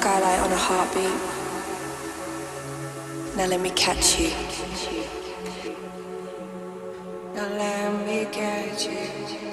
skylight on a heartbeat. Now let me catch you. Now let me catch you.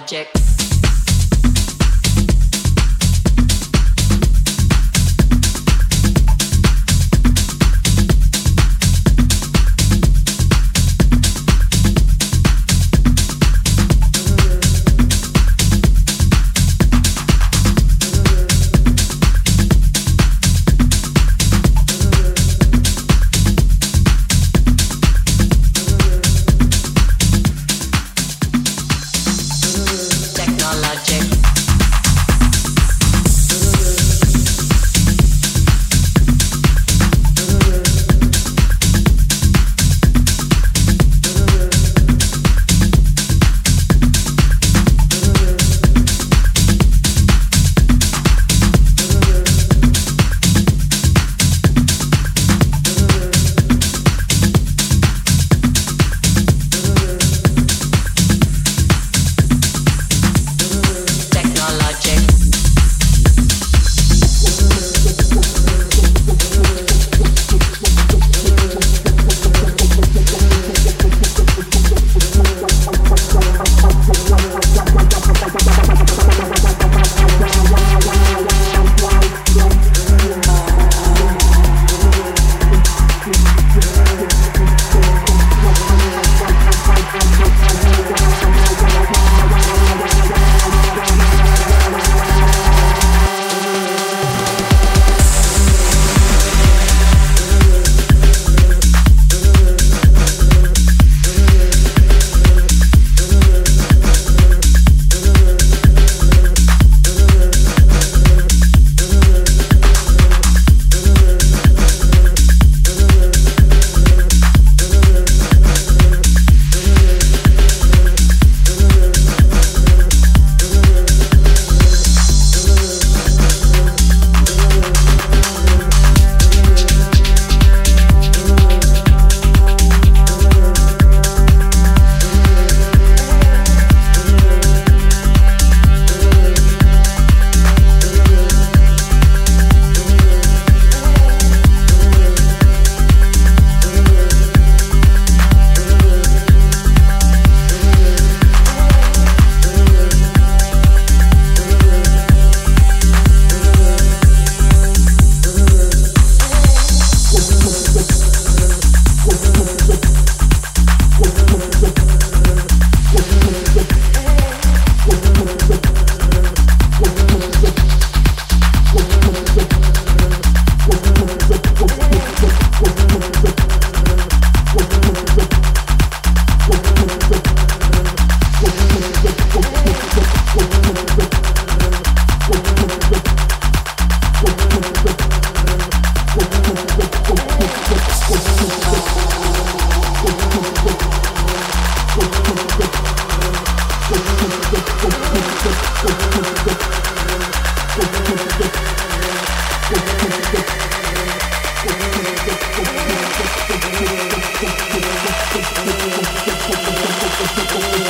project. Thank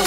you.